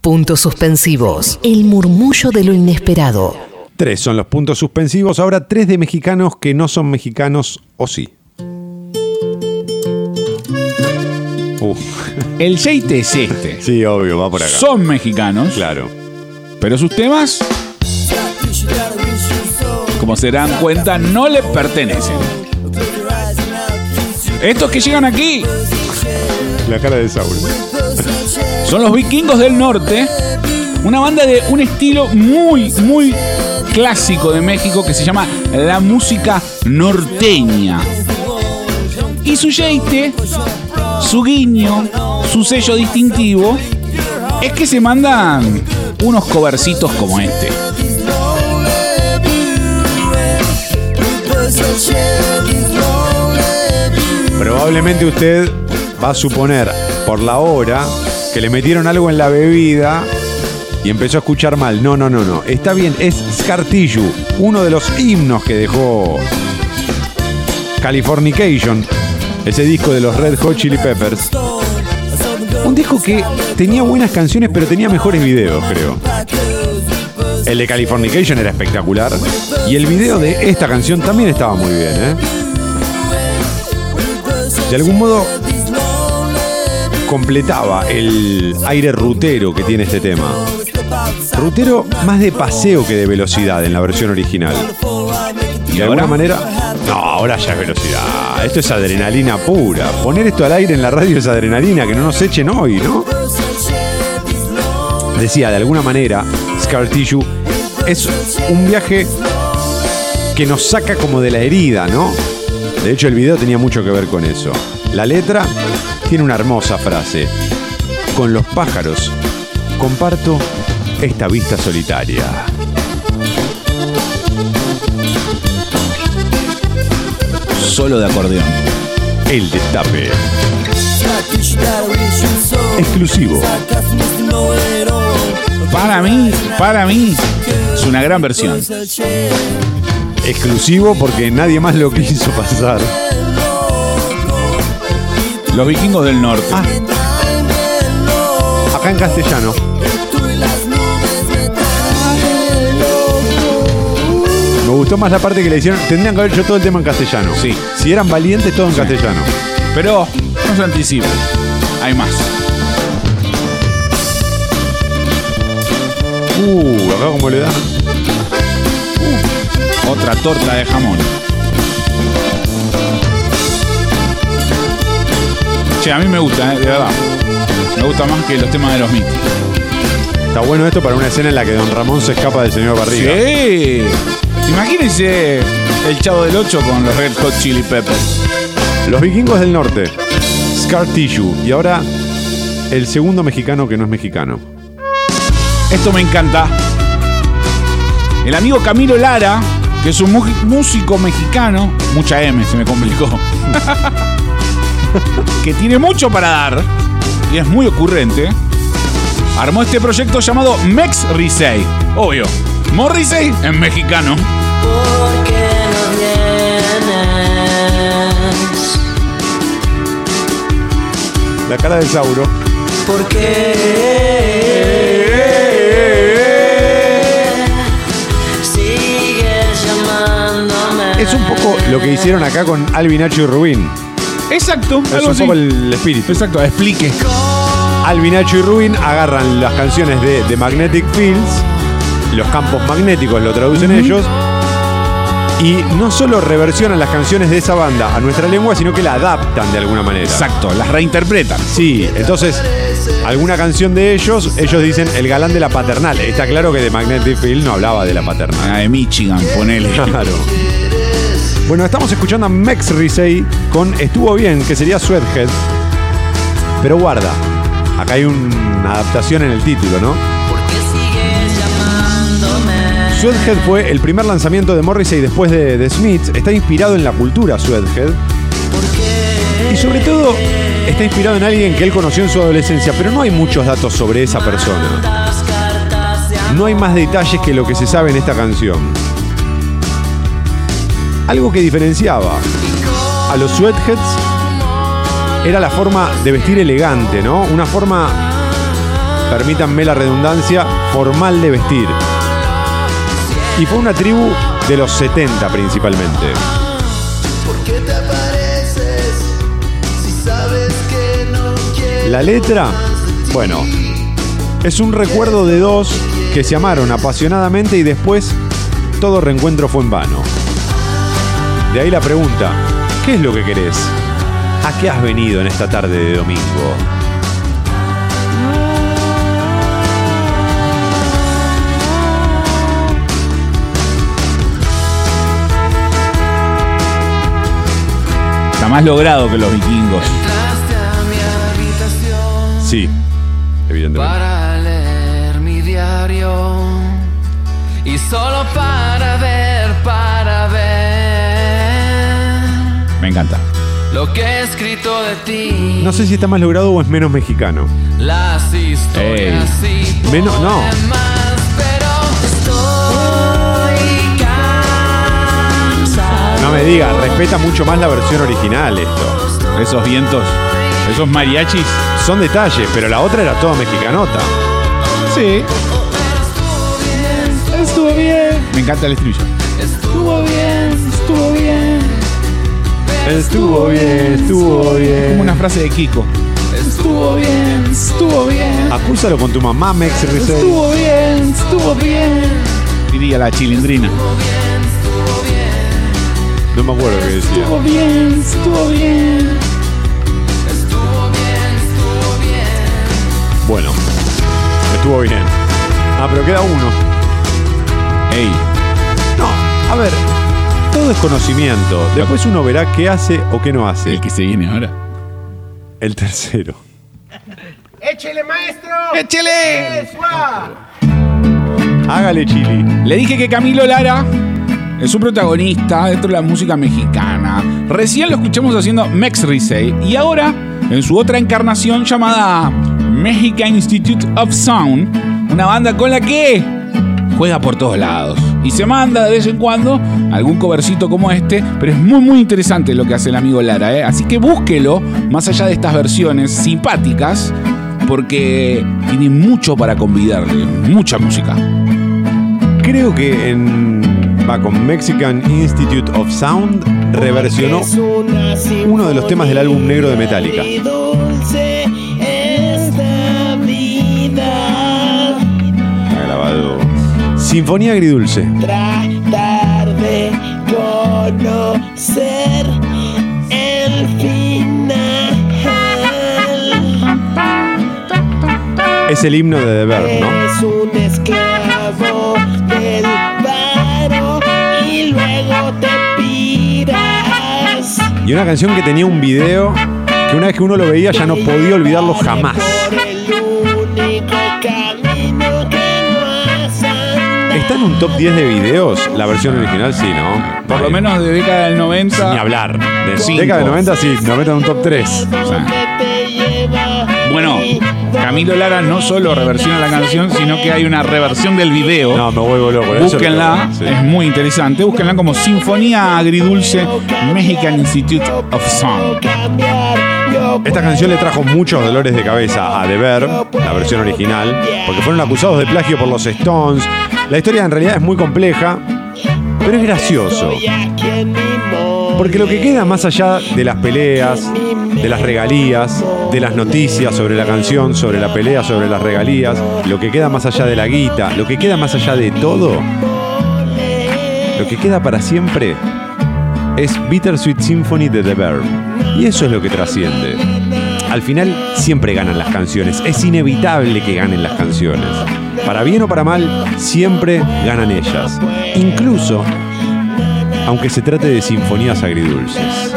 Puntos suspensivos. El murmullo de lo inesperado. Tres son los puntos suspensivos, ahora tres de mexicanos que no son mexicanos o sí. Uh, El Yeite es este. sí, obvio, va por acá. Son mexicanos, Claro. pero sus temas, como se dan cuenta, no le pertenecen. Estos que llegan aquí La cara de Saúl. Son los vikingos del norte, una banda de un estilo muy, muy clásico de México que se llama la música norteña. Y su yeite, su guiño, su sello distintivo, es que se mandan unos covercitos como este. Probablemente usted va a suponer por la hora que le metieron algo en la bebida y empezó a escuchar mal. No, no, no, no. Está bien, es Scar Tissue, uno de los himnos que dejó Californication, ese disco de los Red Hot Chili Peppers. Un disco que tenía buenas canciones, pero tenía mejores videos, creo. El de Californication era espectacular. Y el video de esta canción también estaba muy bien, ¿eh? De algún modo completaba el aire rutero que tiene este tema. Rutero más de paseo que de velocidad en la versión original. Y de alguna manera. No, ahora ya es velocidad. Esto es adrenalina pura. Poner esto al aire en la radio es adrenalina, que no nos echen hoy, ¿no? Decía, de alguna manera, Scar Tissue es un viaje que nos saca como de la herida, ¿no? De hecho, el video tenía mucho que ver con eso. La letra tiene una hermosa frase. Con los pájaros comparto esta vista solitaria. Solo de acordeón. El destape. Exclusivo. Para mí, para mí, es una gran versión. Exclusivo porque nadie más lo quiso pasar. Los vikingos del norte. Ah. Acá en castellano. Me gustó más la parte que le hicieron. Tendrían que haber hecho todo el tema en castellano. Sí. Si eran valientes, todo en castellano. Pero no se anticipe. Hay más. Uh, acá como le dan. Otra torta de jamón. Che, a mí me gusta, ¿eh? de verdad. Me gusta más que los temas de los Mickey. Está bueno esto para una escena en la que Don Ramón se escapa del señor Barriga. Sí. Imagínense el Chavo del 8 con los Red Hot Chili Peppers. Los vikingos del norte. Scar Tissue. Y ahora el segundo mexicano que no es mexicano. Esto me encanta. El amigo Camilo Lara, que es un músico mexicano, mucha M, se me complicó, que tiene mucho para dar y es muy ocurrente, armó este proyecto llamado Mex Risey. Obvio, Morrissey en mexicano. Porque no vienes, La cara de Sauro. porque sigues llamándome. Es un poco lo que hicieron acá con Alvin Nacho y Rubín. Exacto, Es algo un así. poco el espíritu. Exacto, explique. Alvin Nacho y Rubin agarran las canciones de The Magnetic Fields, los campos magnéticos lo traducen ellos, y no solo reversionan las canciones de esa banda a nuestra lengua, sino que la adaptan de alguna manera. Exacto, las reinterpretan. Sí, entonces, alguna canción de ellos, ellos dicen el galán de la paternal. Está claro que The Magnetic Field no hablaba de la paternal. Ah, de Michigan, ponele. Claro. Bueno, estamos escuchando a Mex Risey con Estuvo bien, que sería Sweathead. Pero guarda, acá hay una adaptación en el título, ¿no? Sweathead fue el primer lanzamiento de Morrissey después de The Smiths. Está inspirado en la cultura Sweathead. Y sobre todo, está inspirado en alguien que él conoció en su adolescencia, pero no hay muchos datos sobre esa persona. De. No hay más detalles que lo que se sabe en esta canción. Algo que diferenciaba a los Sweatheads era la forma de vestir elegante, ¿no? Una forma permítanme la redundancia, formal de vestir. Y fue una tribu de los 70 principalmente. ¿Por qué te apareces si sabes que no quieres La letra, bueno, es un recuerdo de dos que se amaron apasionadamente y después todo reencuentro fue en vano. De ahí la pregunta, ¿qué es lo que querés? ¿A qué has venido en esta tarde de domingo? Está más logrado que los vikingos. Entraste a mi habitación Sí, evidentemente. para leer mi diario y solo para ver, para ver encanta. lo que he escrito de ti. No sé si está más logrado o es menos mexicano. Las historias y Menos- no. poemas, pero estoy. No me digas, respeta mucho más la versión original esto. Esos vientos, esos mariachis. Son detalles, pero la otra era toda mexicanota. Sí. Estuvo bien. Me encanta el estribillo. Estuvo bien, estuvo bien. Estuvo bien, estuvo bien. Como una frase de Kiko. Estuvo bien, estuvo bien. Acúsalo con tu mamá, Mex Risey. bien, estuvo bien. Diría la chilindrina. No me acuerdo qué decía. bien, estuvo bien. Estuvo bien, estuvo bien. Bueno, estuvo bien. Ah, pero queda uno. Ey, No, a ver, todo es conocimiento. Después uno verá qué hace o qué no hace. el que se viene ahora. El tercero. ¡Échele, maestro! ¡Échele! Hágale, Chili. Le dije que Camilo Lara es un protagonista dentro de la música mexicana. Recién lo escuchamos haciendo Mex Risey y ahora en su otra encarnación llamada Mexican Institute of Sound, una banda con la que juega por todos lados y se manda de vez en cuando algún covercito como este, pero es muy muy interesante lo que hace el amigo Lara, ¿eh? así que búsquelo más allá de estas versiones simpáticas porque tiene mucho para convidarle, mucha música. Creo que en. Va con Mexican Institute of Sound reversionó uno de los temas del álbum negro de Metallica. Sinfonía agridulce. Tratar de conocer el final. Es el himno de Verb, ¿no? Es un esclavo del varo y luego te piras. Y una canción que tenía un video que una vez que uno lo veía ya no podía olvidarlo jamás. ¿Está en un top 10 de videos? La versión original sí, ¿no? Por lo menos de década del 90. Ni hablar. De Cinco. década de 90 sí, 90 en un top 3. Donde te lleva Bueno, Camilo Lara no solo reversiona la canción, sino que hay una reversión del video. No, me vuelvo loco. eso Búsquenla, sí. es muy interesante. Búsquenla como Sinfonía Agridulce Mexican Institute of. Yo Esta canción le trajo muchos dolores de cabeza a The la versión original, porque fueron acusados de plagio por los Stones. La historia en realidad es muy compleja, pero es gracioso. Porque lo que queda más allá de las peleas, de las regalías, de las noticias sobre la canción, sobre la pelea, sobre las regalías, lo que queda más allá de la guita, lo que queda más allá de todo, lo que queda para siempre es Bittersweet Symphony de The Verb. Y eso es lo que trasciende. Al final siempre ganan las canciones, es inevitable que ganen las canciones. Para bien o para mal, siempre ganan ellas. Incluso aunque se trate de sinfonías agridulces.